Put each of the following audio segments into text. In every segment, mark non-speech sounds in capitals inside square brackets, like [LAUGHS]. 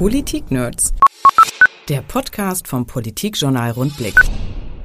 Politik-Nerds. Der Podcast vom Politikjournal Rundblick.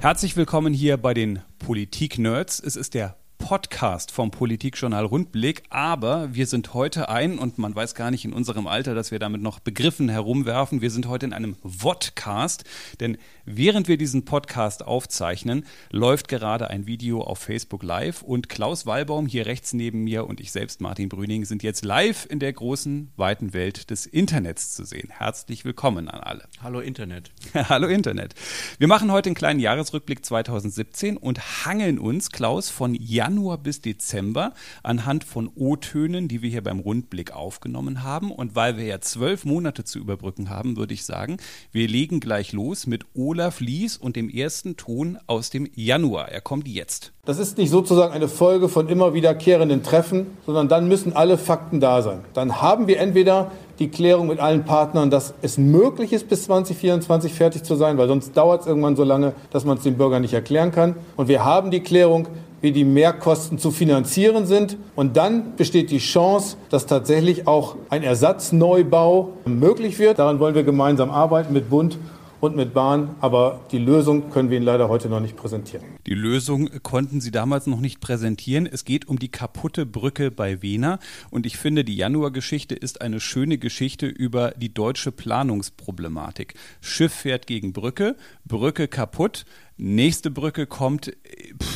Herzlich willkommen hier bei den Politik-Nerds. Es ist der Podcast vom Politikjournal Rundblick, aber wir sind heute ein, und man weiß gar nicht in unserem Alter, dass wir damit noch Begriffen herumwerfen, wir sind heute in einem Vodcast, denn während wir diesen Podcast aufzeichnen, läuft gerade ein Video auf Facebook Live und Klaus Wallbaum hier rechts neben mir und ich selbst, Martin Brüning, sind jetzt live in der großen, weiten Welt des Internets zu sehen. Herzlich willkommen an alle. Hallo Internet. [LAUGHS] Hallo Internet. Wir machen heute einen kleinen Jahresrückblick 2017 und hangeln uns, Klaus, von Januar Januar bis Dezember anhand von O-Tönen, die wir hier beim Rundblick aufgenommen haben. Und weil wir ja zwölf Monate zu überbrücken haben, würde ich sagen, wir legen gleich los mit Olaf Lies und dem ersten Ton aus dem Januar. Er kommt jetzt. Das ist nicht sozusagen eine Folge von immer wiederkehrenden Treffen, sondern dann müssen alle Fakten da sein. Dann haben wir entweder die Klärung mit allen Partnern, dass es möglich ist, bis 2024 fertig zu sein, weil sonst dauert es irgendwann so lange, dass man es den Bürgern nicht erklären kann. Und wir haben die Klärung, wie die Mehrkosten zu finanzieren sind. Und dann besteht die Chance, dass tatsächlich auch ein Ersatzneubau möglich wird. Daran wollen wir gemeinsam arbeiten mit Bund und mit Bahn. Aber die Lösung können wir Ihnen leider heute noch nicht präsentieren. Die Lösung konnten Sie damals noch nicht präsentieren. Es geht um die kaputte Brücke bei Wena. Und ich finde, die Januar-Geschichte ist eine schöne Geschichte über die deutsche Planungsproblematik. Schiff fährt gegen Brücke, Brücke kaputt. Nächste Brücke kommt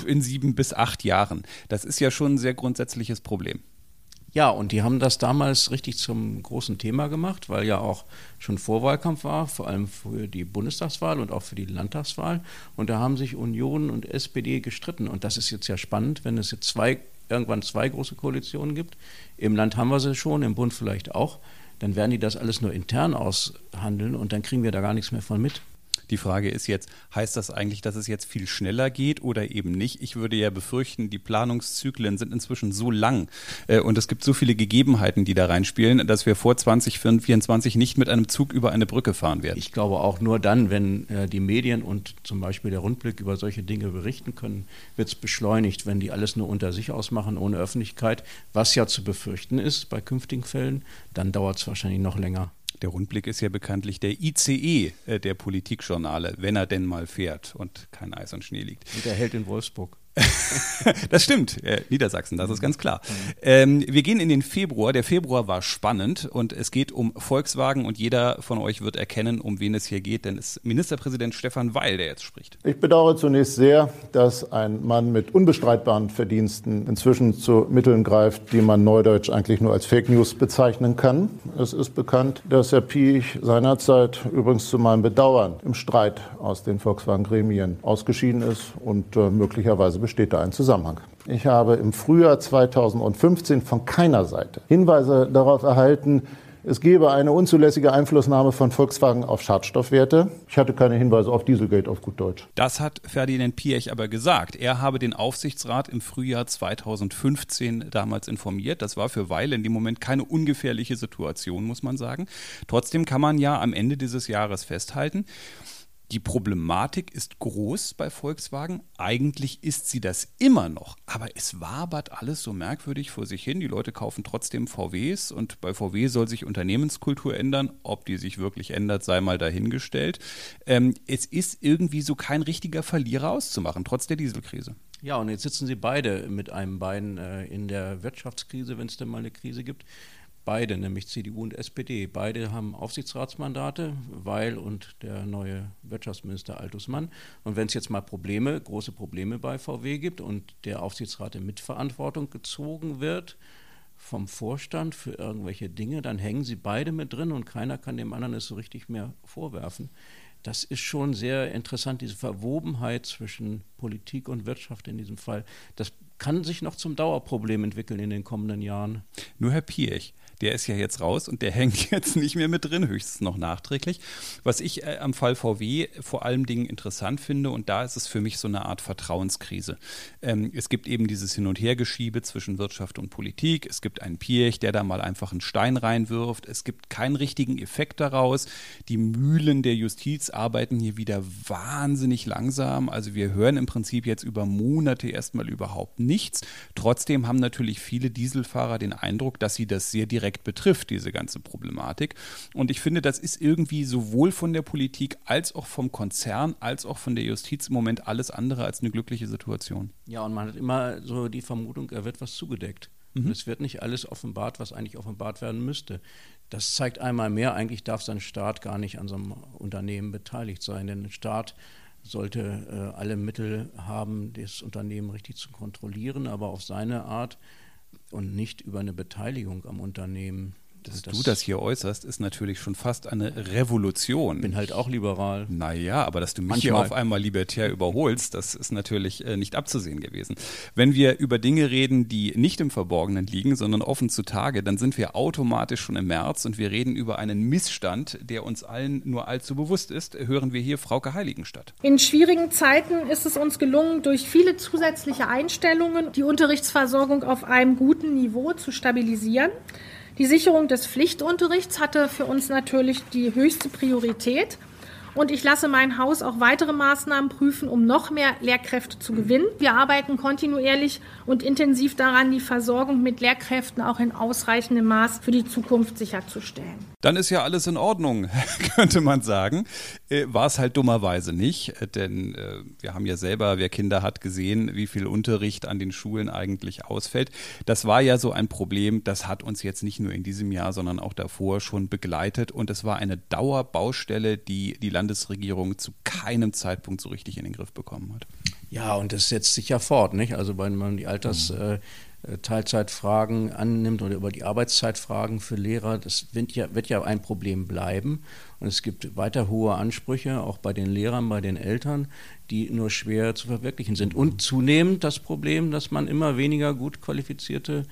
in sieben bis acht Jahren. Das ist ja schon ein sehr grundsätzliches Problem. Ja, und die haben das damals richtig zum großen Thema gemacht, weil ja auch schon Vorwahlkampf war, vor allem für die Bundestagswahl und auch für die Landtagswahl. Und da haben sich Union und SPD gestritten. Und das ist jetzt ja spannend, wenn es jetzt zwei, irgendwann zwei große Koalitionen gibt. Im Land haben wir sie schon, im Bund vielleicht auch. Dann werden die das alles nur intern aushandeln und dann kriegen wir da gar nichts mehr von mit. Die Frage ist jetzt, heißt das eigentlich, dass es jetzt viel schneller geht oder eben nicht? Ich würde ja befürchten, die Planungszyklen sind inzwischen so lang äh, und es gibt so viele Gegebenheiten, die da reinspielen, dass wir vor 2024 nicht mit einem Zug über eine Brücke fahren werden. Ich glaube auch nur dann, wenn äh, die Medien und zum Beispiel der Rundblick über solche Dinge berichten können, wird es beschleunigt. Wenn die alles nur unter sich ausmachen, ohne Öffentlichkeit, was ja zu befürchten ist bei künftigen Fällen, dann dauert es wahrscheinlich noch länger. Der Rundblick ist ja bekanntlich der ICE äh, der Politikjournale, wenn er denn mal fährt und kein Eis und Schnee liegt. Und er hält in Wolfsburg. [LAUGHS] das stimmt, äh, Niedersachsen, das ist ganz klar. Ähm, wir gehen in den Februar. Der Februar war spannend und es geht um Volkswagen und jeder von euch wird erkennen, um wen es hier geht, denn es ist Ministerpräsident Stefan Weil, der jetzt spricht. Ich bedauere zunächst sehr, dass ein Mann mit unbestreitbaren Verdiensten inzwischen zu Mitteln greift, die man neudeutsch eigentlich nur als Fake News bezeichnen kann. Es ist bekannt, dass Herr Piech seinerzeit übrigens zu meinem Bedauern im Streit aus den Volkswagen-Gremien ausgeschieden ist und äh, möglicherweise besteht da ein Zusammenhang. Ich habe im Frühjahr 2015 von keiner Seite Hinweise darauf erhalten, es gebe eine unzulässige Einflussnahme von Volkswagen auf Schadstoffwerte. Ich hatte keine Hinweise auf Dieselgate auf gut Deutsch. Das hat Ferdinand Piech aber gesagt. Er habe den Aufsichtsrat im Frühjahr 2015 damals informiert. Das war für Weil in dem Moment keine ungefährliche Situation, muss man sagen. Trotzdem kann man ja am Ende dieses Jahres festhalten, die Problematik ist groß bei Volkswagen. Eigentlich ist sie das immer noch. Aber es wabert alles so merkwürdig vor sich hin. Die Leute kaufen trotzdem VWs und bei VW soll sich Unternehmenskultur ändern. Ob die sich wirklich ändert, sei mal dahingestellt. Ähm, es ist irgendwie so kein richtiger Verlierer auszumachen, trotz der Dieselkrise. Ja, und jetzt sitzen sie beide mit einem Bein äh, in der Wirtschaftskrise, wenn es denn mal eine Krise gibt beide, nämlich CDU und SPD. Beide haben Aufsichtsratsmandate, Weil und der neue Wirtschaftsminister Altus Mann. Und wenn es jetzt mal Probleme, große Probleme bei VW gibt und der Aufsichtsrat in Mitverantwortung gezogen wird, vom Vorstand für irgendwelche Dinge, dann hängen sie beide mit drin und keiner kann dem anderen es so richtig mehr vorwerfen. Das ist schon sehr interessant, diese Verwobenheit zwischen Politik und Wirtschaft in diesem Fall. Das kann sich noch zum Dauerproblem entwickeln in den kommenden Jahren. Nur Herr Piech, der ist ja jetzt raus und der [LAUGHS] hängt jetzt nicht mehr mit drin, höchstens noch nachträglich. Was ich äh, am Fall VW vor allem Dingen interessant finde, und da ist es für mich so eine Art Vertrauenskrise. Ähm, es gibt eben dieses Hin- und Hergeschiebe zwischen Wirtschaft und Politik. Es gibt einen Piech, der da mal einfach einen Stein reinwirft. Es gibt keinen richtigen Effekt daraus. Die Mühlen der Justiz arbeiten hier wieder wahnsinnig langsam. Also wir hören im Prinzip jetzt über Monate erstmal überhaupt nichts. Trotzdem haben natürlich viele Dieselfahrer den Eindruck, dass sie das sehr direkt direkt betrifft, diese ganze Problematik. Und ich finde, das ist irgendwie sowohl von der Politik als auch vom Konzern als auch von der Justiz im Moment alles andere als eine glückliche Situation. Ja, und man hat immer so die Vermutung, er wird was zugedeckt. Mhm. Es wird nicht alles offenbart, was eigentlich offenbart werden müsste. Das zeigt einmal mehr, eigentlich darf sein Staat gar nicht an so einem Unternehmen beteiligt sein, denn ein Staat sollte äh, alle Mittel haben, das Unternehmen richtig zu kontrollieren, aber auf seine Art und nicht über eine Beteiligung am Unternehmen. Dass das du das hier äußerst, ist natürlich schon fast eine Revolution. Ich bin halt auch liberal. Naja, aber dass du mich Manchmal. hier auf einmal libertär überholst, das ist natürlich äh, nicht abzusehen gewesen. Wenn wir über Dinge reden, die nicht im Verborgenen liegen, sondern offen zutage, dann sind wir automatisch schon im März und wir reden über einen Missstand, der uns allen nur allzu bewusst ist. Hören wir hier Frauke Heiligenstadt. In schwierigen Zeiten ist es uns gelungen, durch viele zusätzliche Einstellungen die Unterrichtsversorgung auf einem guten Niveau zu stabilisieren. Die Sicherung des Pflichtunterrichts hatte für uns natürlich die höchste Priorität. Und ich lasse mein Haus auch weitere Maßnahmen prüfen, um noch mehr Lehrkräfte zu gewinnen. Wir arbeiten kontinuierlich und intensiv daran, die Versorgung mit Lehrkräften auch in ausreichendem Maß für die Zukunft sicherzustellen. Dann ist ja alles in Ordnung, [LAUGHS] könnte man sagen. Äh, war es halt dummerweise nicht, äh, denn äh, wir haben ja selber, wer Kinder hat, gesehen, wie viel Unterricht an den Schulen eigentlich ausfällt. Das war ja so ein Problem, das hat uns jetzt nicht nur in diesem Jahr, sondern auch davor schon begleitet und es war eine Dauerbaustelle, die die Landesregierung zu keinem Zeitpunkt so richtig in den Griff bekommen hat. Ja, und das setzt sich ja fort, nicht? Also wenn man die Alters mhm. äh, Teilzeitfragen annimmt oder über die Arbeitszeitfragen für Lehrer, das wird ja, wird ja ein Problem bleiben. Und es gibt weiter hohe Ansprüche, auch bei den Lehrern, bei den Eltern, die nur schwer zu verwirklichen sind. Und zunehmend das Problem, dass man immer weniger gut qualifizierte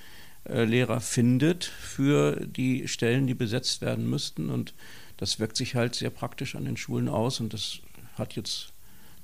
äh, Lehrer findet für die Stellen, die besetzt werden müssten. Und das wirkt sich halt sehr praktisch an den Schulen aus und das hat jetzt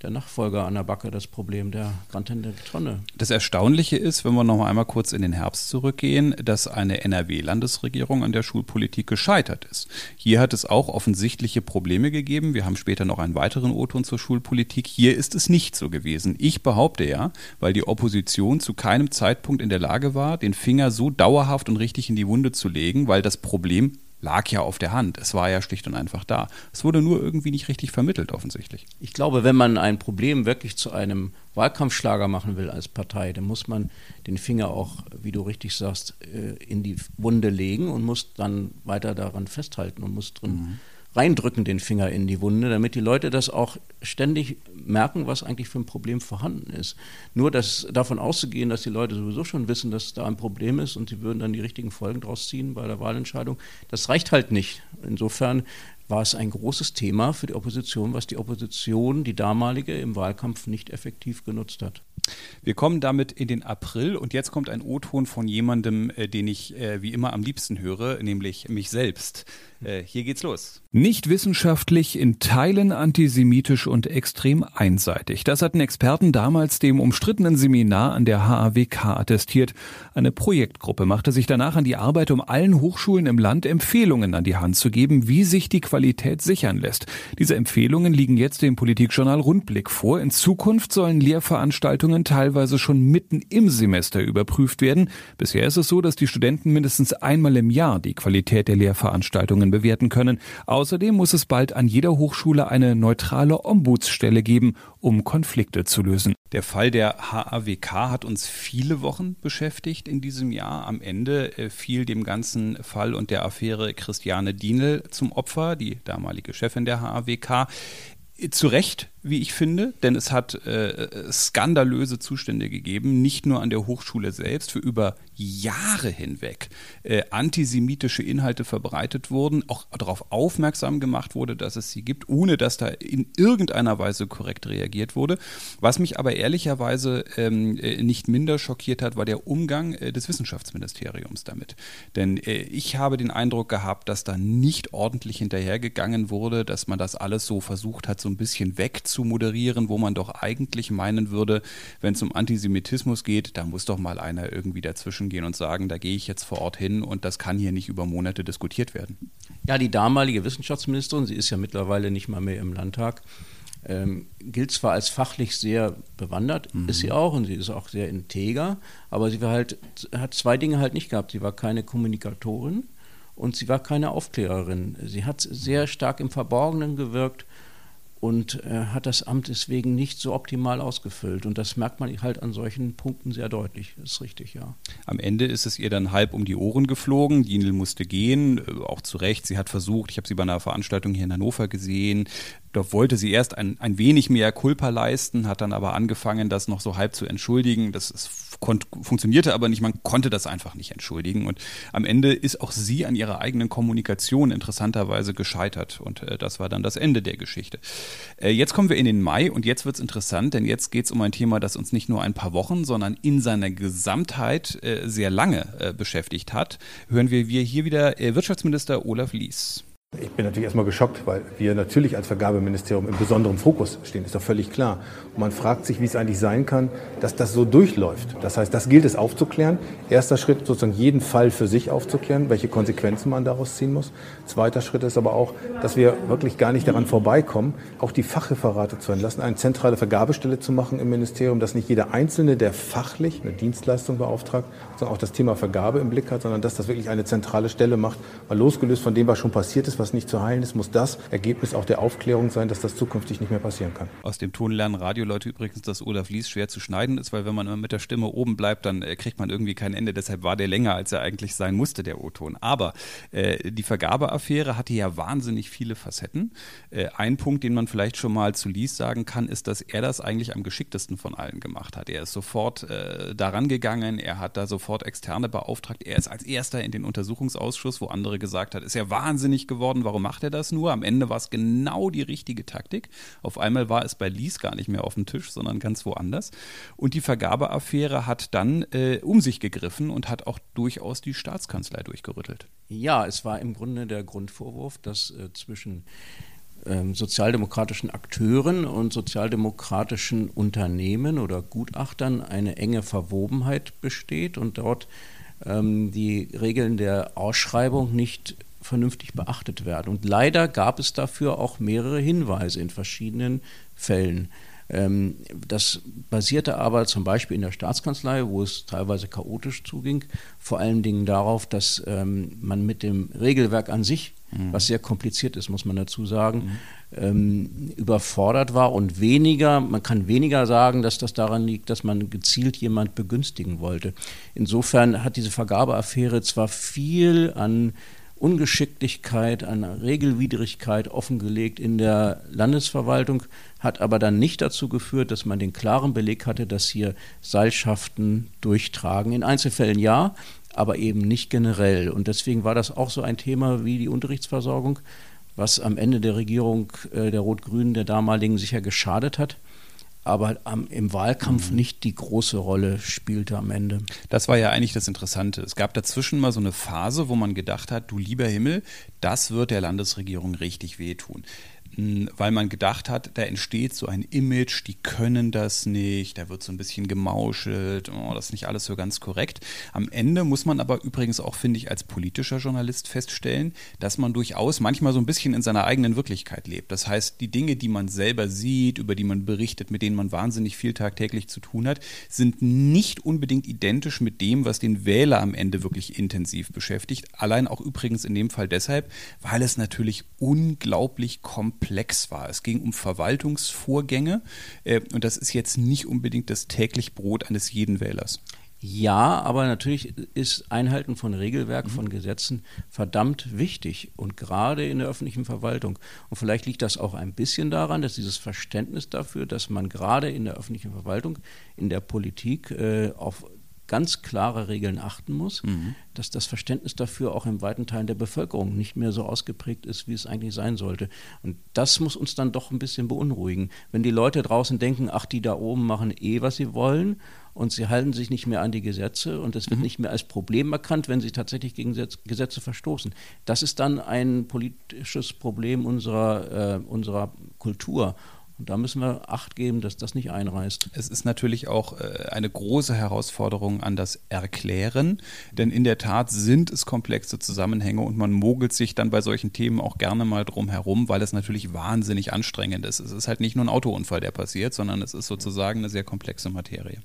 der Nachfolger an der Backe das Problem der grantenden Tonne. Das Erstaunliche ist, wenn wir noch einmal kurz in den Herbst zurückgehen, dass eine NRW-Landesregierung an der Schulpolitik gescheitert ist. Hier hat es auch offensichtliche Probleme gegeben. Wir haben später noch einen weiteren O-Ton zur Schulpolitik. Hier ist es nicht so gewesen. Ich behaupte ja, weil die Opposition zu keinem Zeitpunkt in der Lage war, den Finger so dauerhaft und richtig in die Wunde zu legen, weil das Problem lag ja auf der Hand. Es war ja schlicht und einfach da. Es wurde nur irgendwie nicht richtig vermittelt, offensichtlich. Ich glaube, wenn man ein Problem wirklich zu einem Wahlkampfschlager machen will als Partei, dann muss man den Finger auch, wie du richtig sagst, äh, in die Wunde legen und muss dann weiter daran festhalten und muss drin. Mhm reindrücken den Finger in die Wunde, damit die Leute das auch ständig merken, was eigentlich für ein Problem vorhanden ist. Nur das, davon auszugehen, dass die Leute sowieso schon wissen, dass da ein Problem ist und sie würden dann die richtigen Folgen draus ziehen bei der Wahlentscheidung, das reicht halt nicht. Insofern war es ein großes Thema für die Opposition, was die Opposition, die damalige, im Wahlkampf nicht effektiv genutzt hat. Wir kommen damit in den April und jetzt kommt ein O-Ton von jemandem, äh, den ich äh, wie immer am liebsten höre, nämlich mich selbst. Äh, hier geht's los. Nicht wissenschaftlich, in Teilen antisemitisch und extrem einseitig. Das hatten Experten damals dem umstrittenen Seminar an der HAWK attestiert. Eine Projektgruppe machte sich danach an die Arbeit, um allen Hochschulen im Land Empfehlungen an die Hand zu geben, wie sich die Qualität sichern lässt. Diese Empfehlungen liegen jetzt dem Politikjournal Rundblick vor. In Zukunft sollen Lehrveranstaltungen teilweise schon mitten im Semester überprüft werden. Bisher ist es so, dass die Studenten mindestens einmal im Jahr die Qualität der Lehrveranstaltungen bewerten können. Außerdem muss es bald an jeder Hochschule eine neutrale Ombudsstelle geben, um Konflikte zu lösen. Der Fall der HAWK hat uns viele Wochen beschäftigt in diesem Jahr. Am Ende äh, fiel dem ganzen Fall und der Affäre Christiane Dienel zum Opfer, die damalige Chefin der HAWK. Zu Recht wie ich finde, denn es hat äh, skandalöse Zustände gegeben, nicht nur an der Hochschule selbst, für über Jahre hinweg äh, antisemitische Inhalte verbreitet wurden, auch darauf aufmerksam gemacht wurde, dass es sie gibt, ohne dass da in irgendeiner Weise korrekt reagiert wurde. Was mich aber ehrlicherweise ähm, äh, nicht minder schockiert hat, war der Umgang äh, des Wissenschaftsministeriums damit. Denn äh, ich habe den Eindruck gehabt, dass da nicht ordentlich hinterhergegangen wurde, dass man das alles so versucht hat, so ein bisschen wegzunehmen zu moderieren, wo man doch eigentlich meinen würde, wenn es um Antisemitismus geht, da muss doch mal einer irgendwie dazwischen gehen und sagen, da gehe ich jetzt vor Ort hin und das kann hier nicht über Monate diskutiert werden. Ja, die damalige Wissenschaftsministerin, sie ist ja mittlerweile nicht mal mehr im Landtag, ähm, gilt zwar als fachlich sehr bewandert, mhm. ist sie auch, und sie ist auch sehr integer, aber sie war halt, hat zwei Dinge halt nicht gehabt. Sie war keine Kommunikatorin und sie war keine Aufklärerin. Sie hat sehr stark im Verborgenen gewirkt und äh, hat das Amt deswegen nicht so optimal ausgefüllt. Und das merkt man halt an solchen Punkten sehr deutlich. Das ist richtig, ja. Am Ende ist es ihr dann halb um die Ohren geflogen. Dienel musste gehen, äh, auch zu Recht. Sie hat versucht, ich habe sie bei einer Veranstaltung hier in Hannover gesehen, da wollte sie erst ein, ein wenig mehr Kulpa leisten, hat dann aber angefangen, das noch so halb zu entschuldigen. Das ist, funktionierte aber nicht, man konnte das einfach nicht entschuldigen. Und am Ende ist auch sie an ihrer eigenen Kommunikation interessanterweise gescheitert. Und äh, das war dann das Ende der Geschichte. Äh, jetzt kommen wir in den Mai und jetzt wird es interessant, denn jetzt geht es um ein Thema, das uns nicht nur ein paar Wochen, sondern in seiner Gesamtheit äh, sehr lange äh, beschäftigt hat. Hören wir, wir hier wieder äh, Wirtschaftsminister Olaf Lies. Ich bin natürlich erstmal geschockt, weil wir natürlich als Vergabeministerium im besonderen Fokus stehen, ist doch völlig klar. Und man fragt sich, wie es eigentlich sein kann, dass das so durchläuft. Das heißt, das gilt es aufzuklären. Erster Schritt sozusagen jeden Fall für sich aufzuklären, welche Konsequenzen man daraus ziehen muss. Zweiter Schritt ist aber auch, dass wir wirklich gar nicht daran vorbeikommen, auch die Fachreferate zu entlassen, eine zentrale Vergabestelle zu machen im Ministerium, dass nicht jeder Einzelne, der fachlich eine Dienstleistung beauftragt, sondern auch das Thema Vergabe im Blick hat, sondern dass das wirklich eine zentrale Stelle macht, weil losgelöst von dem, was schon passiert ist, was nicht zu heilen ist, muss das Ergebnis auch der Aufklärung sein, dass das zukünftig nicht mehr passieren kann. Aus dem Ton lernen Radioleute übrigens, dass Olaf Lies schwer zu schneiden ist, weil wenn man immer mit der Stimme oben bleibt, dann äh, kriegt man irgendwie kein Ende. Deshalb war der länger, als er eigentlich sein musste, der O-Ton. Aber äh, die Vergabeaffäre hatte ja wahnsinnig viele Facetten. Äh, ein Punkt, den man vielleicht schon mal zu Lies sagen kann, ist, dass er das eigentlich am geschicktesten von allen gemacht hat. Er ist sofort äh, daran gegangen, er hat da sofort Externe beauftragt. Er ist als erster in den Untersuchungsausschuss, wo andere gesagt hat, ist er wahnsinnig geworden, warum macht er das nur? Am Ende war es genau die richtige Taktik. Auf einmal war es bei Lies gar nicht mehr auf dem Tisch, sondern ganz woanders. Und die Vergabeaffäre hat dann äh, um sich gegriffen und hat auch durchaus die Staatskanzlei durchgerüttelt. Ja, es war im Grunde der Grundvorwurf, dass äh, zwischen ähm, sozialdemokratischen Akteuren und sozialdemokratischen Unternehmen oder Gutachtern eine enge Verwobenheit besteht und dort ähm, die Regeln der Ausschreibung nicht vernünftig beachtet werden. Und leider gab es dafür auch mehrere Hinweise in verschiedenen Fällen. Ähm, das basierte aber zum Beispiel in der Staatskanzlei, wo es teilweise chaotisch zuging, vor allen Dingen darauf, dass ähm, man mit dem Regelwerk an sich, mhm. was sehr kompliziert ist, muss man dazu sagen, mhm. ähm, überfordert war und weniger, man kann weniger sagen, dass das daran liegt, dass man gezielt jemand begünstigen wollte. Insofern hat diese Vergabeaffäre zwar viel an Ungeschicklichkeit, eine Regelwidrigkeit offengelegt in der Landesverwaltung, hat aber dann nicht dazu geführt, dass man den klaren Beleg hatte, dass hier Seilschaften durchtragen. In Einzelfällen ja, aber eben nicht generell. Und deswegen war das auch so ein Thema wie die Unterrichtsversorgung, was am Ende der Regierung äh, der Rot-Grünen der damaligen sicher geschadet hat aber am, im Wahlkampf mhm. nicht die große Rolle spielte am Ende. Das war ja eigentlich das Interessante. Es gab dazwischen mal so eine Phase, wo man gedacht hat, du lieber Himmel, das wird der Landesregierung richtig wehtun weil man gedacht hat, da entsteht so ein Image, die können das nicht, da wird so ein bisschen gemauschelt, oh, das ist nicht alles so ganz korrekt. Am Ende muss man aber übrigens auch, finde ich, als politischer Journalist feststellen, dass man durchaus manchmal so ein bisschen in seiner eigenen Wirklichkeit lebt. Das heißt, die Dinge, die man selber sieht, über die man berichtet, mit denen man wahnsinnig viel tagtäglich zu tun hat, sind nicht unbedingt identisch mit dem, was den Wähler am Ende wirklich intensiv beschäftigt. Allein auch übrigens in dem Fall deshalb, weil es natürlich unglaublich komplex komplex war. Es ging um Verwaltungsvorgänge äh, und das ist jetzt nicht unbedingt das täglich Brot eines jeden Wählers. Ja, aber natürlich ist Einhalten von Regelwerk, mhm. von Gesetzen verdammt wichtig und gerade in der öffentlichen Verwaltung. Und vielleicht liegt das auch ein bisschen daran, dass dieses Verständnis dafür, dass man gerade in der öffentlichen Verwaltung, in der Politik äh, auf ganz klare Regeln achten muss, mhm. dass das Verständnis dafür auch in weiten Teilen der Bevölkerung nicht mehr so ausgeprägt ist, wie es eigentlich sein sollte. Und das muss uns dann doch ein bisschen beunruhigen. Wenn die Leute draußen denken, ach, die da oben machen eh, was sie wollen und sie halten sich nicht mehr an die Gesetze und es wird mhm. nicht mehr als Problem erkannt, wenn sie tatsächlich gegen Gesetze verstoßen. Das ist dann ein politisches Problem unserer, äh, unserer Kultur. Und da müssen wir Acht geben, dass das nicht einreißt. Es ist natürlich auch äh, eine große Herausforderung an das Erklären, denn in der Tat sind es komplexe Zusammenhänge und man mogelt sich dann bei solchen Themen auch gerne mal drum herum, weil es natürlich wahnsinnig anstrengend ist. Es ist halt nicht nur ein Autounfall, der passiert, sondern es ist sozusagen eine sehr komplexe Materie.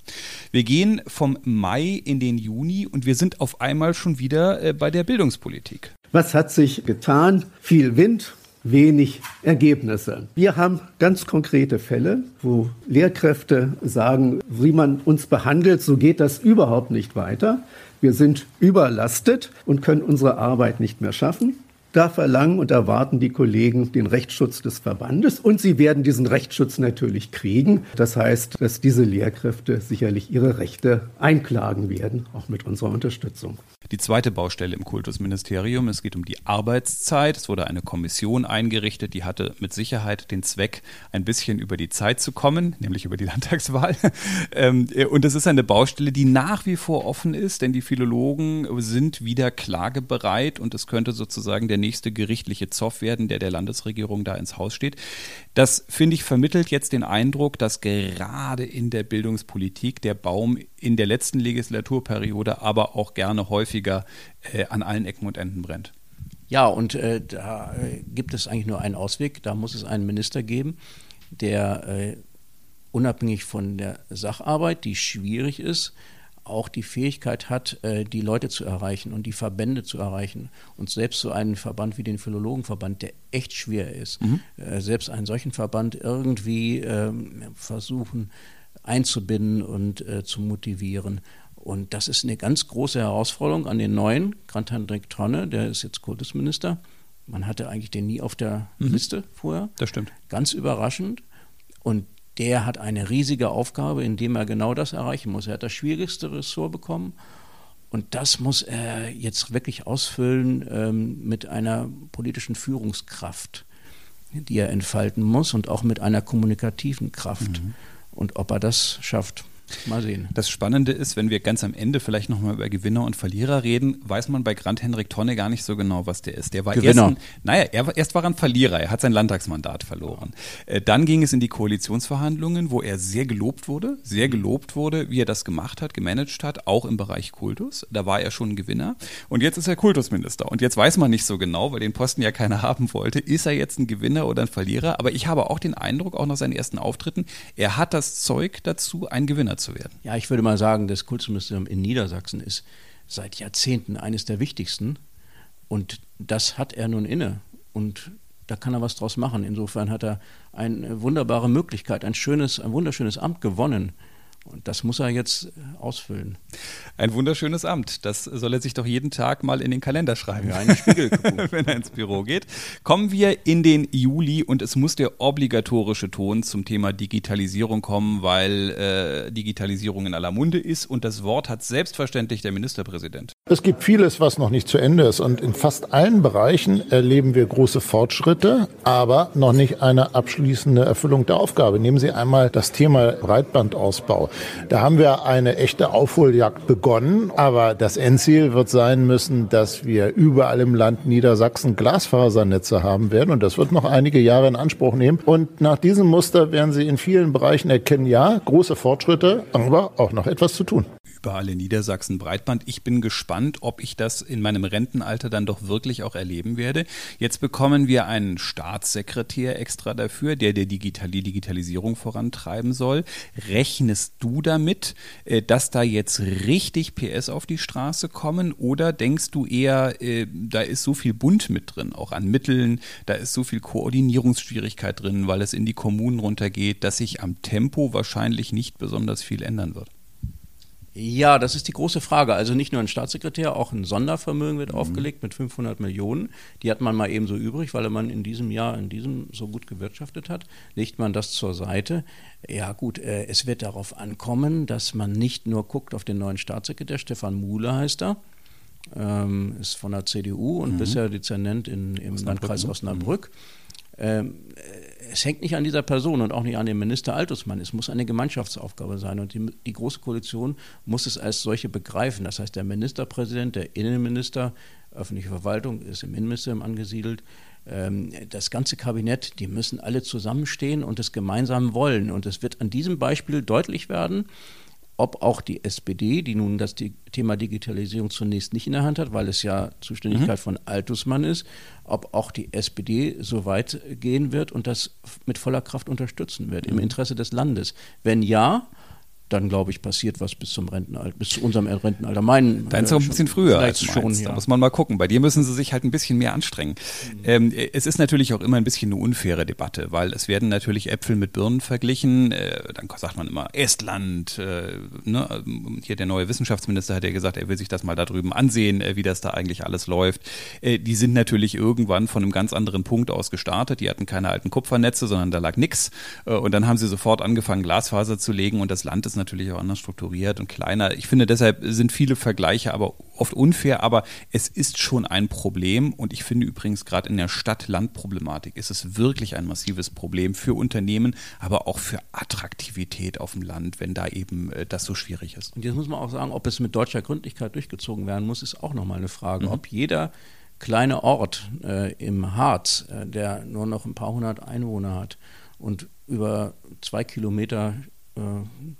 Wir gehen vom Mai in den Juni und wir sind auf einmal schon wieder äh, bei der Bildungspolitik. Was hat sich getan? Viel Wind, wenig Ergebnisse. Wir haben ganz konkrete Fälle, wo Lehrkräfte sagen, wie man uns behandelt, so geht das überhaupt nicht weiter. Wir sind überlastet und können unsere Arbeit nicht mehr schaffen. Da verlangen und erwarten die Kollegen den Rechtsschutz des Verbandes und sie werden diesen Rechtsschutz natürlich kriegen. Das heißt, dass diese Lehrkräfte sicherlich ihre Rechte einklagen werden, auch mit unserer Unterstützung. Die zweite Baustelle im Kultusministerium, es geht um die Arbeitszeit. Es wurde eine Kommission eingerichtet, die hatte mit Sicherheit den Zweck, ein bisschen über die Zeit zu kommen, nämlich über die [LAUGHS] Landtagswahl. Ähm, und es ist eine Baustelle, die nach wie vor offen ist, denn die Philologen sind wieder klagebereit und es könnte sozusagen der nächste gerichtliche Zoff werden, der der Landesregierung da ins Haus steht. Das, finde ich, vermittelt jetzt den Eindruck, dass gerade in der Bildungspolitik der Baum in der letzten Legislaturperiode, aber auch gerne häufiger äh, an allen Ecken und Enden brennt. Ja, und äh, da äh, gibt es eigentlich nur einen Ausweg. Da muss es einen Minister geben, der äh, unabhängig von der Sacharbeit, die schwierig ist, auch die Fähigkeit hat, äh, die Leute zu erreichen und die Verbände zu erreichen. Und selbst so einen Verband wie den Philologenverband, der echt schwer ist, mhm. Äh, selbst einen solchen Verband irgendwie ähm, versuchen einzubinden und äh, zu motivieren. Und das ist eine ganz große Herausforderung an den neuen, Grant Hendrik Tonne, der ist jetzt Kultusminister. Man hatte eigentlich den nie auf der mhm. Liste vorher. Das stimmt. Ganz überraschend. Und der hat eine riesige Aufgabe, indem er genau das erreichen muss. Er hat das schwierigste Ressort bekommen und das muss er jetzt wirklich ausfüllen ähm, mit einer politischen Führungskraft, die er entfalten muss und auch mit einer kommunikativen Kraft. Mhm. Und ob er das schafft, Mal sehen. Das Spannende ist, wenn wir ganz am Ende vielleicht nochmal über Gewinner und Verlierer reden, weiß man bei Grant Henrik Tonne gar nicht so genau, was der ist. Der war Gewinner. Erst, ein, naja, er war, erst war er ein Verlierer, er hat sein Landtagsmandat verloren. Äh, dann ging es in die Koalitionsverhandlungen, wo er sehr gelobt wurde, sehr gelobt wurde, wie er das gemacht hat, gemanagt hat, auch im Bereich Kultus. Da war er schon ein Gewinner. Und jetzt ist er Kultusminister. Und jetzt weiß man nicht so genau, weil den Posten ja keiner [LAUGHS] haben wollte, ist er jetzt ein Gewinner oder ein Verlierer. Aber ich habe auch den Eindruck, auch nach seinen ersten Auftritten, er hat das Zeug dazu, ein Gewinner zu werden. Ja, ich würde mal sagen, das Kultusministerium in Niedersachsen ist seit Jahrzehnten eines der wichtigsten. Und das hat er nun inne. Und da kann er was draus machen. Insofern hat er eine wunderbare Möglichkeit, ein schönes, ein wunderschönes Amt gewonnen. Und das muss er jetzt ausfüllen. Ein wunderschönes Amt. Das soll er sich doch jeden Tag mal in den Kalender schreiben. Ja, in den Spiegel [LAUGHS] wenn er ins Büro geht. Kommen wir in den Juli und es muss der obligatorische Ton zum Thema Digitalisierung kommen, weil äh, Digitalisierung in aller Munde ist und das Wort hat selbstverständlich der Ministerpräsident. Es gibt vieles, was noch nicht zu Ende ist und in fast allen Bereichen erleben wir große Fortschritte, aber noch nicht eine abschließende Erfüllung der Aufgabe. Nehmen Sie einmal das Thema Breitbandausbau. Da haben wir eine echte Aufholjagd begonnen, aber das Endziel wird sein müssen, dass wir überall im Land Niedersachsen Glasfasernetze haben werden und das wird noch einige Jahre in Anspruch nehmen. Und nach diesem Muster werden Sie in vielen Bereichen erkennen, ja, große Fortschritte, aber auch noch etwas zu tun überall in Niedersachsen Breitband. Ich bin gespannt, ob ich das in meinem Rentenalter dann doch wirklich auch erleben werde. Jetzt bekommen wir einen Staatssekretär extra dafür, der der Digital die Digitalisierung vorantreiben soll. Rechnest du damit, äh, dass da jetzt richtig PS auf die Straße kommen oder denkst du eher, äh, da ist so viel Bund mit drin, auch an Mitteln, da ist so viel Koordinierungsschwierigkeit drin, weil es in die Kommunen runtergeht, dass sich am Tempo wahrscheinlich nicht besonders viel ändern wird? Ja, das ist die große Frage. Also nicht nur ein Staatssekretär, auch ein Sondervermögen wird mhm. aufgelegt mit 500 Millionen. Die hat man mal eben so übrig, weil man in diesem Jahr, in diesem so gut gewirtschaftet hat. Legt man das zur Seite. Ja gut, äh, es wird darauf ankommen, dass man nicht nur guckt auf den neuen Staatssekretär, Stefan Muhle heißt er, ähm, ist von der CDU und mhm. bisher Dezernent in, im Osnabrück, Landkreis ne? Osnabrück. Mhm. Ähm, es hängt nicht an dieser Person und auch nicht an dem Minister Altusmann. Es muss eine Gemeinschaftsaufgabe sein und die, die, Große Koalition muss es als solche begreifen. Das heißt, der Ministerpräsident, der Innenminister, öffentliche Verwaltung ist im Innenministerium angesiedelt, ähm, das ganze Kabinett, die müssen alle zusammenstehen und es gemeinsam wollen. Und es wird an diesem Beispiel deutlich werden, ob auch die SPD, die nun das Thema Digitalisierung zunächst nicht in der Hand hat, weil es ja Zuständigkeit mhm. von Altusmann ist, ob auch die SPD so weit gehen wird und das mit voller Kraft unterstützen wird, mhm. im Interesse des Landes. Wenn ja, dann glaube ich, passiert was bis zum Rentenalter, bis zu unserem Rentenalter. Mein, Dein ist auch ein bisschen früher als schon. Ja. Da muss man mal gucken. Bei dir müssen sie sich halt ein bisschen mehr anstrengen. Mhm. Ähm, es ist natürlich auch immer ein bisschen eine unfaire Debatte, weil es werden natürlich Äpfel mit Birnen verglichen. Äh, dann sagt man immer Estland. Äh, ne? Hier der neue Wissenschaftsminister hat ja gesagt, er will sich das mal da drüben ansehen, äh, wie das da eigentlich alles läuft. Äh, die sind natürlich irgendwann von einem ganz anderen Punkt aus gestartet. Die hatten keine alten Kupfernetze, sondern da lag nix. Äh, und dann haben sie sofort angefangen, Glasfaser zu legen und das Land ist natürlich auch anders strukturiert und kleiner. Ich finde, deshalb sind viele Vergleiche aber oft unfair, aber es ist schon ein Problem und ich finde übrigens gerade in der Stadt-Land-Problematik ist es wirklich ein massives Problem für Unternehmen, aber auch für Attraktivität auf dem Land, wenn da eben äh, das so schwierig ist. Und jetzt muss man auch sagen, ob es mit deutscher Gründlichkeit durchgezogen werden muss, ist auch nochmal eine Frage. Mhm. Ob jeder kleine Ort äh, im Harz, äh, der nur noch ein paar hundert Einwohner hat und über zwei Kilometer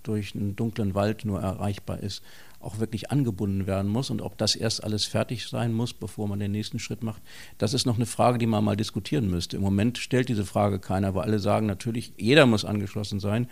durch einen dunklen Wald nur erreichbar ist, auch wirklich angebunden werden muss und ob das erst alles fertig sein muss, bevor man den nächsten Schritt macht, das ist noch eine Frage, die man mal diskutieren müsste. Im Moment stellt diese Frage keiner, weil alle sagen natürlich, jeder muss angeschlossen sein,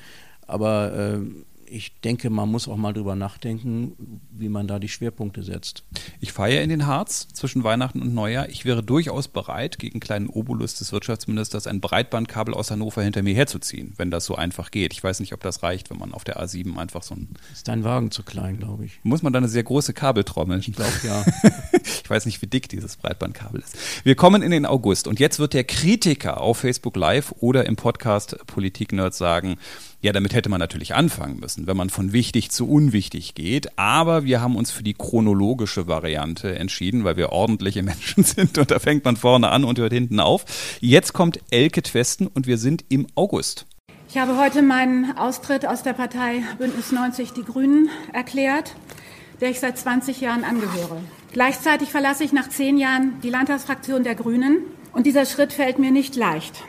aber äh, ich denke, man muss auch mal drüber nachdenken, wie man da die Schwerpunkte setzt. Ich fahre in den Harz zwischen Weihnachten und Neujahr. Ich wäre durchaus bereit, gegen kleinen Obolus des Wirtschaftsministers ein Breitbandkabel aus Hannover hinter mir herzuziehen, wenn das so einfach geht. Ich weiß nicht, ob das reicht, wenn man auf der A7 einfach so ein. Ist dein Wagen zu klein, glaube ich. Muss man da eine sehr große Kabeltrommel? Ich glaube ja. [LAUGHS] ich weiß nicht, wie dick dieses Breitbandkabel ist. Wir kommen in den August und jetzt wird der Kritiker auf Facebook Live oder im Podcast Politik Nerds sagen, ja, damit hätte man natürlich anfangen müssen, wenn man von wichtig zu unwichtig geht. Aber wir haben uns für die chronologische Variante entschieden, weil wir ordentliche [LAUGHS] Menschen sind und da fängt man vorne an und hört hinten auf. Jetzt kommt Elke Twesten und wir sind im August. Ich habe heute meinen Austritt aus der Partei Bündnis 90 Die Grünen erklärt, der ich seit 20 Jahren angehöre. Gleichzeitig verlasse ich nach zehn Jahren die Landtagsfraktion der Grünen und dieser Schritt fällt mir nicht leicht.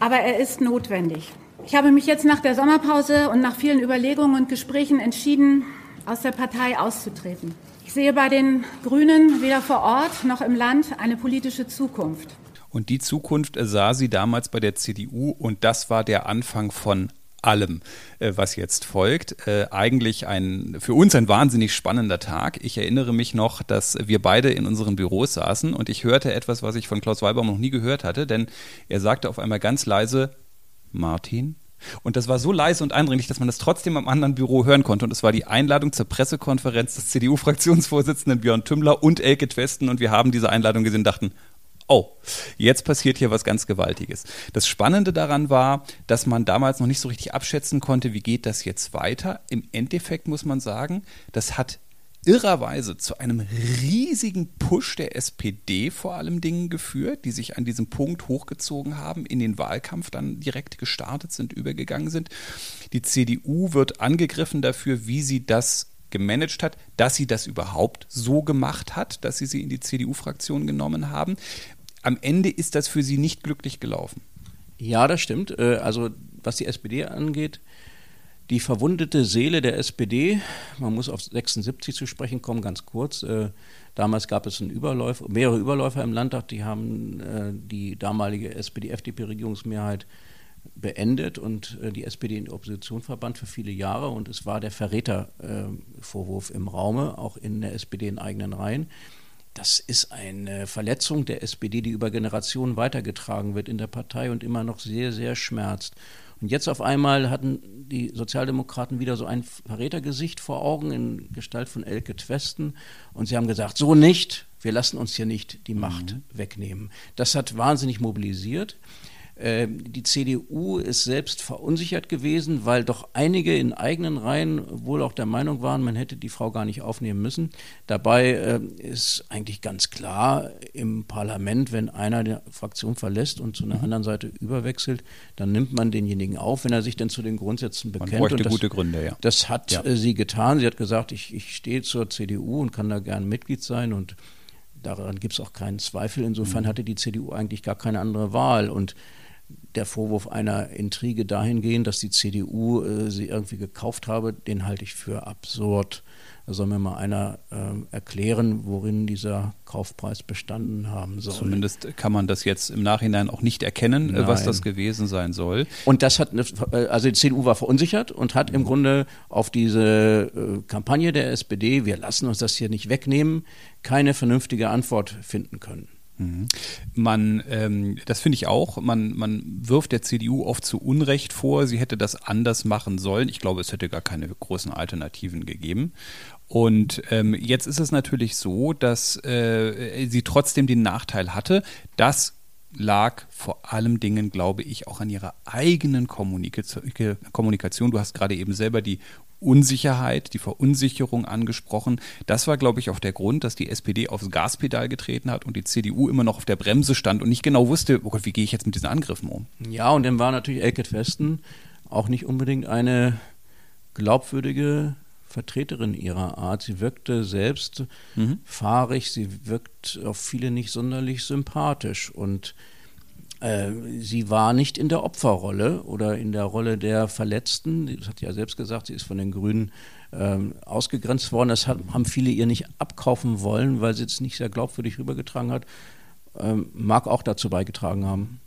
Aber er ist notwendig. Ich habe mich jetzt nach der Sommerpause und nach vielen Überlegungen und Gesprächen entschieden, aus der Partei auszutreten. Ich sehe bei den Grünen weder vor Ort noch im Land eine politische Zukunft. Und die Zukunft sah sie damals bei der CDU und das war der Anfang von allem, äh, was jetzt folgt. Äh, eigentlich ein für uns ein wahnsinnig spannender Tag. Ich erinnere mich noch, dass wir beide in unseren Büros saßen und ich hörte etwas, was ich von Klaus Weibaum noch nie gehört hatte, denn er sagte auf einmal ganz leise, Martin. Und das war so leise und eindringlich, dass man das trotzdem am anderen Büro hören konnte. Und es war die Einladung zur Pressekonferenz des CDU-Fraktionsvorsitzenden Björn Tümmler und Elke Twesten. Und wir haben diese Einladung gesehen und dachten, oh, jetzt passiert hier was ganz Gewaltiges. Das Spannende daran war, dass man damals noch nicht so richtig abschätzen konnte, wie geht das jetzt weiter. Im Endeffekt muss man sagen, das hat irrerweise zu einem riesigen Push der SPD vor allem Dingen geführt, die sich an diesem Punkt hochgezogen haben, in den Wahlkampf dann direkt gestartet sind, übergegangen sind. Die CDU wird angegriffen dafür, wie sie das gemanagt hat, dass sie das überhaupt so gemacht hat, dass sie sie in die CDU-Fraktion genommen haben. Am Ende ist das für sie nicht glücklich gelaufen. Ja, das stimmt. Äh, also was die SPD angeht, die verwundete Seele der SPD, man muss auf 76 zu sprechen kommen, ganz kurz. Äh, damals gab es einen Überläufer, mehrere Überläufer im Landtag, die haben äh, die damalige SPD-FDP-Regierungsmehrheit beendet und äh, die SPD in die Opposition verbannt für viele Jahre. Und es war der Verrätervorwurf im Raume, auch in der SPD in eigenen Reihen. Das ist eine Verletzung der SPD, die über Generationen weitergetragen wird in der Partei und immer noch sehr, sehr schmerzt. Und jetzt auf einmal hatten die Sozialdemokraten wieder so ein Verrätergesicht vor Augen in Gestalt von Elke Twesten. Und sie haben gesagt, so nicht, wir lassen uns hier nicht die Macht mhm. wegnehmen. Das hat wahnsinnig mobilisiert. Ähm, die CDU ist selbst verunsichert gewesen, weil doch einige in eigenen Reihen wohl auch der Meinung waren, man hätte die Frau gar nicht aufnehmen müssen. Dabei äh, ist eigentlich ganz klar im Parlament, wenn einer die Fraktion verlässt und zu einer mhm. anderen Seite überwechselt, dann nimmt man denjenigen auf, wenn er sich denn zu den Grundsätzen bekennt. Man bräuchte das, gute Gründe, ja. Das hat ja. Äh, sie getan. Sie hat gesagt, ich, ich stehe zur CDU und kann da gern Mitglied sein und Daran gibt es auch keinen Zweifel. Insofern mhm. hatte die CDU eigentlich gar keine andere Wahl. Und der Vorwurf einer Intrige dahingehend, dass die CDU äh, sie irgendwie gekauft habe, den halte ich für absurd. Da soll mir mal einer äh, erklären, worin dieser Kaufpreis bestanden haben soll. Zumindest kann man das jetzt im Nachhinein auch nicht erkennen, Nein. was das gewesen sein soll. Und das hat, eine, äh, also die CDU war verunsichert und hat im Grunde auf diese äh, Kampagne der SPD, wir lassen uns das hier nicht wegnehmen, keine vernünftige Antwort finden können. Mhm. Man, ähm, das finde ich auch, man, man wirft der CDU oft zu Unrecht vor, sie hätte das anders machen sollen. Ich glaube, es hätte gar keine großen Alternativen gegeben. Und ähm, jetzt ist es natürlich so, dass äh, sie trotzdem den Nachteil hatte, dass lag vor allem Dingen, glaube ich, auch an ihrer eigenen Kommunikation. Du hast gerade eben selber die Unsicherheit, die Verunsicherung angesprochen. Das war, glaube ich, auch der Grund, dass die SPD aufs Gaspedal getreten hat und die CDU immer noch auf der Bremse stand und nicht genau wusste, oh Gott, wie gehe ich jetzt mit diesen Angriffen um? Ja, und dann war natürlich Elke Festen auch nicht unbedingt eine glaubwürdige Vertreterin ihrer Art. Sie wirkte selbst mhm. fahrig, sie wirkt auf viele nicht sonderlich sympathisch und sie war nicht in der Opferrolle oder in der Rolle der Verletzten. Das hat sie ja selbst gesagt, sie ist von den Grünen ähm, ausgegrenzt worden. Das hat, haben viele ihr nicht abkaufen wollen, weil sie es nicht sehr glaubwürdig rübergetragen hat. Ähm, mag auch dazu beigetragen haben.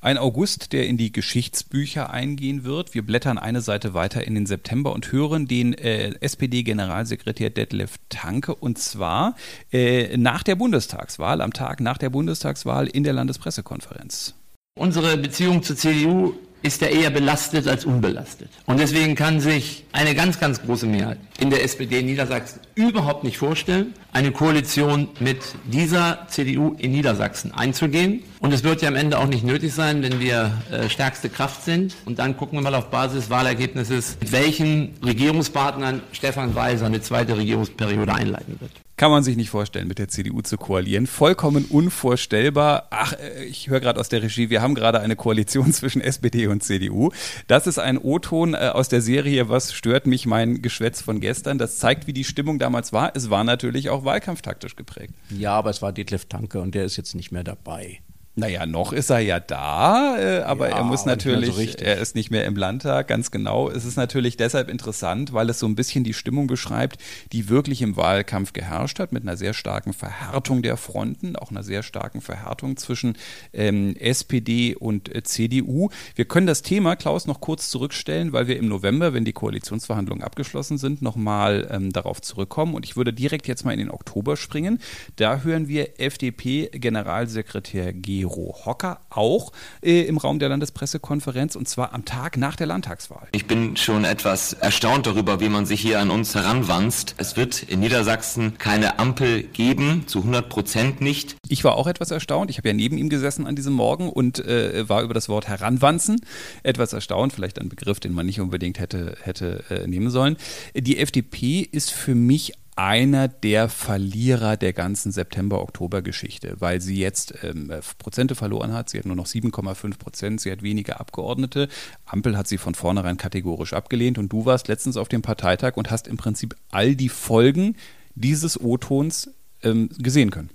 Ein August, der in die Geschichtsbücher eingehen wird. Wir blättern eine Seite weiter in den September und hören den äh, SPD-Generalsekretär Detlef Tanke und zwar äh, nach der Bundestagswahl, am Tag nach der Bundestagswahl in der Landespressekonferenz. Unsere Beziehung zur CDU ist ja eher belastet als unbelastet. Und deswegen kann sich eine ganz, ganz große Mehrheit in der SPD in Niedersachsen überhaupt nicht vorstellen, eine Koalition mit dieser CDU in Niedersachsen einzugehen. Und es wird ja am Ende auch nicht nötig sein, wenn wir äh, stärkste Kraft sind. Und dann gucken wir mal auf Basis Wahlergebnisses, mit welchen Regierungspartnern Stefan Weiser eine zweite Regierungsperiode einleiten wird. Kann man sich nicht vorstellen, mit der CDU zu koalieren. Vollkommen unvorstellbar. Ach, äh, ich höre gerade aus der Regie, wir haben gerade eine Koalition [LAUGHS] zwischen SPD und CDU. Das ist ein O-Ton äh, aus der Serie Was stört mich, mein Geschwätz von gestern. Das zeigt, wie die Stimmung damals war. Es war natürlich auch wahlkampftaktisch geprägt. Ja, aber es war Detlef Tanke und der ist jetzt nicht mehr dabei. Naja, noch ist er ja da, äh, aber ja, er muss natürlich, so er ist nicht mehr im Landtag, ganz genau. Es ist natürlich deshalb interessant, weil es so ein bisschen die Stimmung beschreibt, die wirklich im Wahlkampf geherrscht hat, mit einer sehr starken Verhärtung der Fronten, auch einer sehr starken Verhärtung zwischen ähm, SPD und äh, CDU. Wir können das Thema, Klaus, noch kurz zurückstellen, weil wir im November, wenn die Koalitionsverhandlungen abgeschlossen sind, nochmal ähm, darauf zurückkommen. Und ich würde direkt jetzt mal in den Oktober springen. Da hören wir FDP-Generalsekretär G. Gero Hocker auch äh, im Raum der Landespressekonferenz und zwar am Tag nach der Landtagswahl. Ich bin schon etwas erstaunt darüber, wie man sich hier an uns heranwanzt. Es wird in Niedersachsen keine Ampel geben, zu 100 Prozent nicht. Ich war auch etwas erstaunt. Ich habe ja neben ihm gesessen an diesem Morgen und äh, war über das Wort heranwanzen etwas erstaunt. Vielleicht ein Begriff, den man nicht unbedingt hätte, hätte äh, nehmen sollen. Die FDP ist für mich einer der Verlierer der ganzen September-Oktober-Geschichte, weil sie jetzt ähm, Prozente verloren hat. Sie hat nur noch 7,5 Prozent, sie hat weniger Abgeordnete. Ampel hat sie von vornherein kategorisch abgelehnt und du warst letztens auf dem Parteitag und hast im Prinzip all die Folgen dieses O-Tons ähm, gesehen können.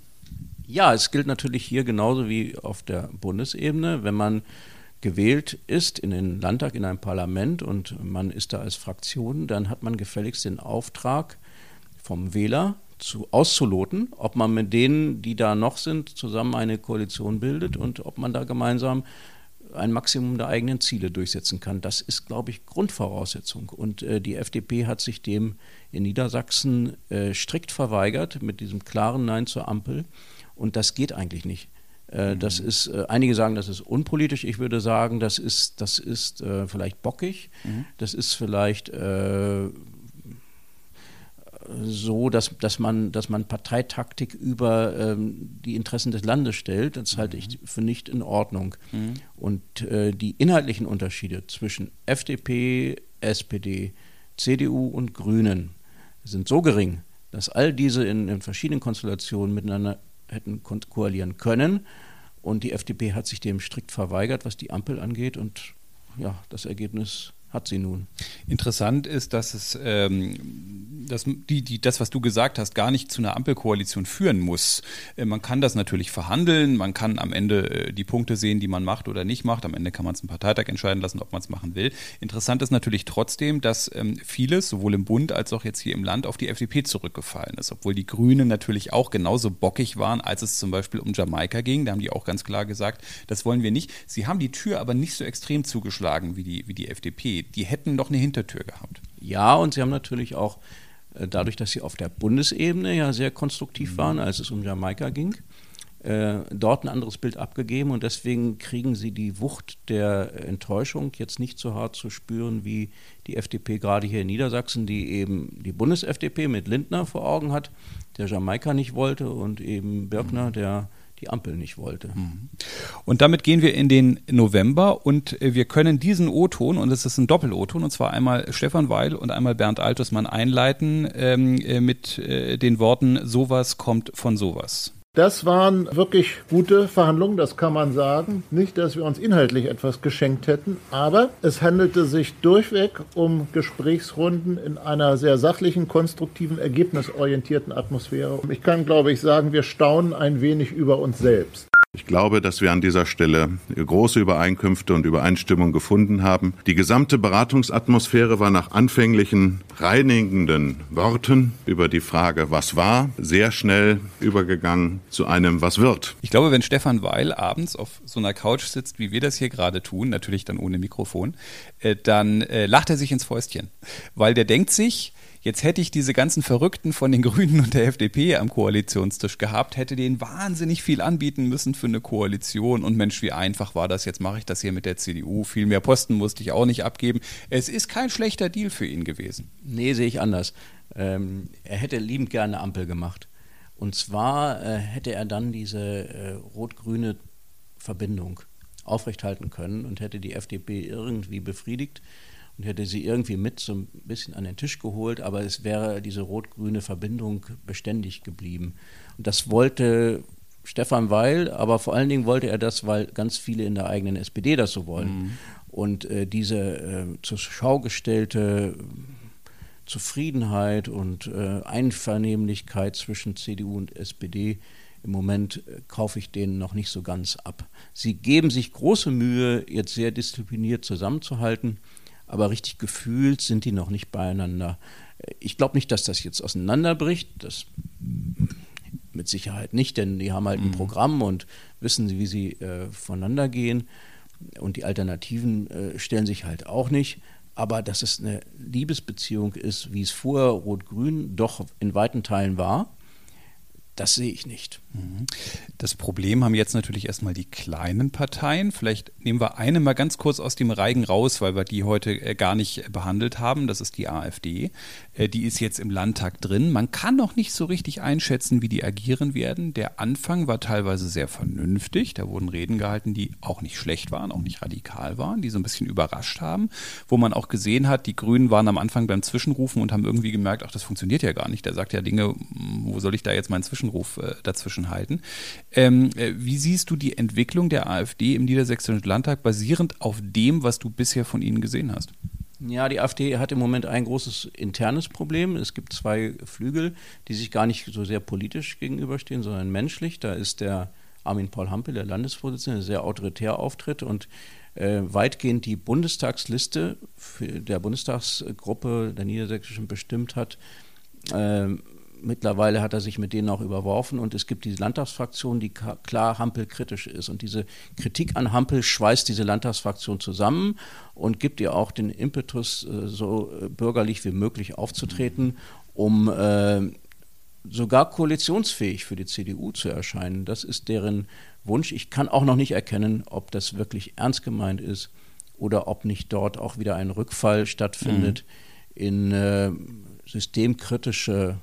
Ja, es gilt natürlich hier genauso wie auf der Bundesebene, wenn man gewählt ist in den Landtag, in ein Parlament und man ist da als Fraktion, dann hat man gefälligst den Auftrag, vom Wähler zu, auszuloten, ob man mit denen, die da noch sind, zusammen eine Koalition bildet und ob man da gemeinsam ein Maximum der eigenen Ziele durchsetzen kann. Das ist, glaube ich, Grundvoraussetzung. Und äh, die FDP hat sich dem in Niedersachsen äh, strikt verweigert mit diesem klaren Nein zur Ampel. Und das geht eigentlich nicht. Äh, das mhm. ist, äh, einige sagen, das ist unpolitisch. Ich würde sagen, das ist, das ist äh, vielleicht bockig. Mhm. Das ist vielleicht so, dass, dass, man, dass man Parteitaktik über ähm, die Interessen des Landes stellt. Das halte ich für nicht in Ordnung. Mhm. Und äh, die inhaltlichen Unterschiede zwischen FDP, SPD, CDU und Grünen sind so gering, dass all diese in, in verschiedenen Konstellationen miteinander hätten koalieren können. Und die FDP hat sich dem strikt verweigert, was die Ampel angeht. Und ja, das Ergebnis hat sie nun. Interessant ist, dass es ähm, dass die, die, das, was du gesagt hast, gar nicht zu einer Ampelkoalition führen muss. Äh, man kann das natürlich verhandeln, man kann am Ende äh, die Punkte sehen, die man macht oder nicht macht. Am Ende kann man es im Parteitag entscheiden lassen, ob man es machen will. Interessant ist natürlich trotzdem, dass ähm, vieles, sowohl im Bund als auch jetzt hier im Land, auf die FDP zurückgefallen ist. Obwohl die Grünen natürlich auch genauso bockig waren, als es zum Beispiel um Jamaika ging. Da haben die auch ganz klar gesagt, das wollen wir nicht. Sie haben die Tür aber nicht so extrem zugeschlagen wie die, wie die FDP. Die hätten doch eine Hintertür gehabt. Ja, und sie haben natürlich auch äh, dadurch, dass sie auf der Bundesebene ja sehr konstruktiv mhm. waren, als es um Jamaika ging, äh, dort ein anderes Bild abgegeben und deswegen kriegen sie die Wucht der Enttäuschung jetzt nicht so hart zu spüren wie die FDP gerade hier in Niedersachsen, die eben die Bundes-FDP mit Lindner vor Augen hat, der Jamaika nicht wollte und eben Birkner, mhm. der die Ampel nicht wollte. Mhm. Und damit gehen wir in den November und äh, wir können diesen O-Ton, und es ist ein Doppel-O-Ton, und zwar einmal Stefan Weil und einmal Bernd Altusmann einleiten ähm, äh, mit äh, den Worten, sowas kommt von sowas. Das waren wirklich gute Verhandlungen, das kann man sagen. Nicht, dass wir uns inhaltlich etwas geschenkt hätten, aber es handelte sich durchweg um Gesprächsrunden in einer sehr sachlichen, konstruktiven, ergebnisorientierten Atmosphäre. Ich kann, glaube ich, sagen, wir staunen ein wenig über uns selbst. Ich glaube, dass wir an dieser Stelle große Übereinkünfte und Übereinstimmung gefunden haben. Die gesamte Beratungsatmosphäre war nach anfänglichen reinigenden Worten über die Frage, was war, sehr schnell übergegangen zu einem, was wird. Ich glaube, wenn Stefan Weil abends auf so einer Couch sitzt, wie wir das hier gerade tun, natürlich dann ohne Mikrofon, äh, dann äh, lacht er sich ins Fäustchen, weil der denkt sich, Jetzt hätte ich diese ganzen Verrückten von den [LAUGHS] Grünen und der FDP am Koalitionstisch gehabt, hätte denen wahnsinnig viel anbieten müssen für eine Koalition. Und Mensch, wie einfach war das? Jetzt mache ich das hier mit der CDU. Viel mehr Posten musste ich auch nicht abgeben. Es ist kein schlechter Deal für ihn gewesen. Nee, sehe ich anders. Ähm, er hätte liebend gerne Ampel gemacht. Und zwar äh, hätte er dann diese äh, rot-grüne Verbindung aufrechthalten können und hätte die FDP irgendwie befriedigt und hätte sie irgendwie mit so ein bisschen an den Tisch geholt, aber es wäre diese rot-grüne Verbindung beständig geblieben. Und das wollte Stefan Weil, aber vor allen Dingen wollte er das, weil ganz viele in der eigenen SPD das so wollen. Mhm. Und äh, diese äh, zur Schau gestellte Zufriedenheit und äh, Einvernehmlichkeit zwischen CDU und SPD im Moment äh, kaufe ich denen noch nicht so ganz ab. Sie geben sich große Mühe, jetzt sehr diszipliniert zusammenzuhalten aber richtig gefühlt sind die noch nicht beieinander. Ich glaube nicht, dass das jetzt auseinanderbricht. Das mit Sicherheit nicht, denn die haben halt ein mhm. Programm und wissen, wie sie äh, voneinander gehen. Und die Alternativen äh, stellen sich halt auch nicht. Aber dass es eine Liebesbeziehung ist, wie es vorher Rot-Grün doch in weiten Teilen war, das sehe ich nicht. Mhm. Das Problem haben jetzt natürlich erstmal die kleinen Parteien. Vielleicht nehmen wir eine mal ganz kurz aus dem Reigen raus, weil wir die heute äh, gar nicht behandelt haben. Das ist die AfD. Äh, die ist jetzt im Landtag drin. Man kann noch nicht so richtig einschätzen, wie die agieren werden. Der Anfang war teilweise sehr vernünftig. Da wurden Reden gehalten, die auch nicht schlecht waren, auch nicht radikal waren, die so ein bisschen überrascht haben. Wo man auch gesehen hat, die Grünen waren am Anfang beim Zwischenrufen und haben irgendwie gemerkt, ach, das funktioniert ja gar nicht. Der sagt ja Dinge, wo soll ich da jetzt meinen Zwischenrufen Zwischenruf äh, dazwischen halten. Ähm, äh, wie siehst du die Entwicklung der AfD im Niedersächsischen Landtag basierend auf dem, was du bisher von ihnen gesehen hast? Ja, die AfD hat im Moment ein großes internes Problem. Es gibt zwei Flügel, die sich gar nicht so sehr politisch gegenüberstehen, sondern menschlich. Da ist der Armin Paul Hampel, der Landesvorsitzende, der sehr autoritär auftritt und äh, weitgehend die Bundestagsliste der Bundestagsgruppe der Niedersächsischen bestimmt hat, äh, Mittlerweile hat er sich mit denen auch überworfen und es gibt diese Landtagsfraktion, die klar Hampel kritisch ist. Und diese Kritik an Hampel schweißt diese Landtagsfraktion zusammen und gibt ihr auch den Impetus, äh, so äh, bürgerlich wie möglich aufzutreten, um äh, sogar koalitionsfähig für die CDU zu erscheinen. Das ist deren Wunsch. Ich kann auch noch nicht erkennen, ob das wirklich ernst gemeint ist oder ob nicht dort auch wieder ein Rückfall stattfindet mhm. in äh, systemkritische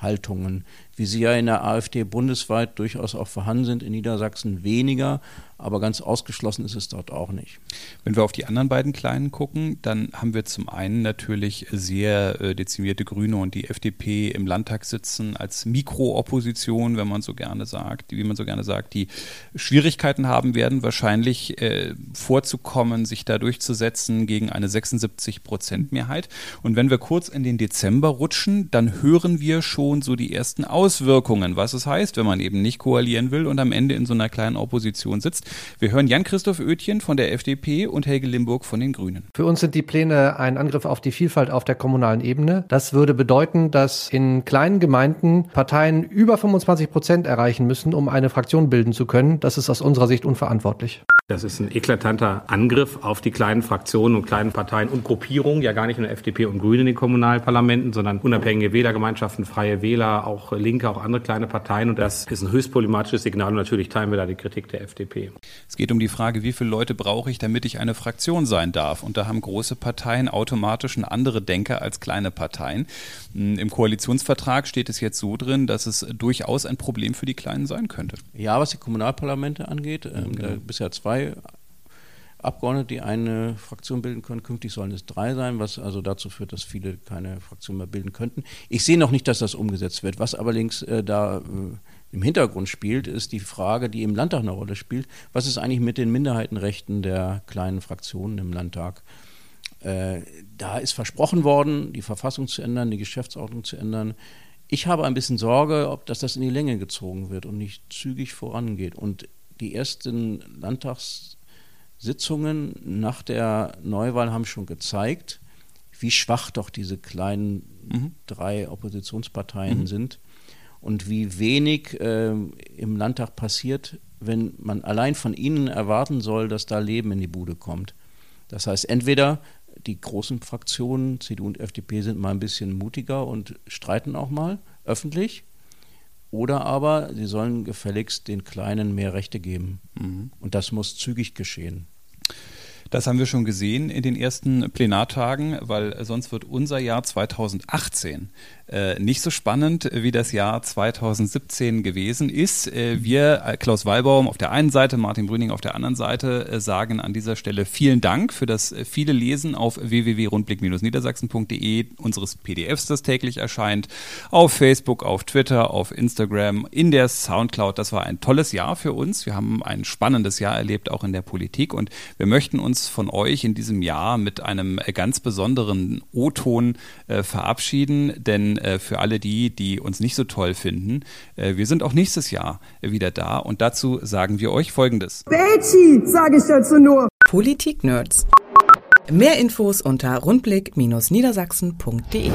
Haltungen, wie sie ja in der AfD bundesweit durchaus auch vorhanden sind, in Niedersachsen weniger aber ganz ausgeschlossen ist es dort auch nicht. Wenn wir auf die anderen beiden Kleinen gucken, dann haben wir zum einen natürlich sehr äh, dezimierte Grüne und die FDP im Landtag sitzen als Mikroopposition, wenn man so gerne sagt, wie man so gerne sagt, die Schwierigkeiten haben werden, wahrscheinlich äh, vorzukommen, sich da durchzusetzen gegen eine 76 Prozent Mehrheit. Und wenn wir kurz in den Dezember rutschen, dann hören wir schon so die ersten Auswirkungen, was es heißt, wenn man eben nicht koalieren will und am Ende in so einer kleinen Opposition sitzt. Wir hören Jan-Christoph Oetjen von der FDP und Helge Limburg von den Grünen. Für uns sind die Pläne ein Angriff auf die Vielfalt auf der kommunalen Ebene. Das würde bedeuten, dass in kleinen Gemeinden Parteien über 25 Prozent erreichen müssen, um eine Fraktion bilden zu können. Das ist aus unserer Sicht unverantwortlich. Das ist ein eklatanter Angriff auf die kleinen Fraktionen und kleinen Parteien und Gruppierungen, ja gar nicht nur FDP und Grüne in den Kommunalparlamenten, sondern unabhängige Wählergemeinschaften, freie Wähler, auch Linke, auch andere kleine Parteien. Und das ist ein höchst problematisches Signal und natürlich teilen wir da die Kritik der FDP. Es geht um die Frage, wie viele Leute brauche ich, damit ich eine Fraktion sein darf. Und da haben große Parteien automatisch eine andere Denke als kleine Parteien. Hm, Im Koalitionsvertrag steht es jetzt so drin, dass es durchaus ein Problem für die Kleinen sein könnte. Ja, was die Kommunalparlamente angeht, ähm, genau. da bisher zwei Abgeordnete, die eine Fraktion bilden können. Künftig sollen es drei sein, was also dazu führt, dass viele keine Fraktion mehr bilden könnten. Ich sehe noch nicht, dass das umgesetzt wird. Was allerdings äh, da äh, im Hintergrund spielt, ist die Frage, die im Landtag eine Rolle spielt. Was ist eigentlich mit den Minderheitenrechten der kleinen Fraktionen im Landtag? Äh, da ist versprochen worden, die Verfassung zu ändern, die Geschäftsordnung zu ändern. Ich habe ein bisschen Sorge, ob dass das in die Länge gezogen wird und nicht zügig vorangeht. Und die ersten Landtagssitzungen nach der Neuwahl haben schon gezeigt, wie schwach doch diese kleinen mhm. drei Oppositionsparteien mhm. sind und wie wenig äh, im Landtag passiert, wenn man allein von ihnen erwarten soll, dass da Leben in die Bude kommt. Das heißt, entweder die großen Fraktionen, CDU und FDP, sind mal ein bisschen mutiger und streiten auch mal öffentlich oder aber sie sollen gefälligst den Kleinen mehr Rechte geben. Mhm. Und das muss zügig geschehen. Das haben wir schon gesehen in den ersten Plenartagen, weil sonst wird unser Jahr 2018 äh, nicht so spannend, wie das Jahr 2017 gewesen ist. Äh, wir, äh, Klaus Wallbaum auf der einen Seite, Martin Brüning auf der anderen Seite, äh, sagen an dieser Stelle vielen Dank für das äh, viele Lesen auf www.rundblick-niedersachsen.de unseres PDFs, das täglich erscheint, auf Facebook, auf Twitter, auf Instagram, in der Soundcloud. Das war ein tolles Jahr für uns. Wir haben ein spannendes Jahr erlebt, auch in der Politik. Und wir möchten uns von euch in diesem Jahr mit einem ganz besonderen O-Ton äh, verabschieden, denn äh, für alle die, die uns nicht so toll finden, äh, wir sind auch nächstes Jahr wieder da und dazu sagen wir euch Folgendes. Betsy, sage ich dazu nur. Politik-Nerds. Mehr Infos unter rundblick-niedersachsen.de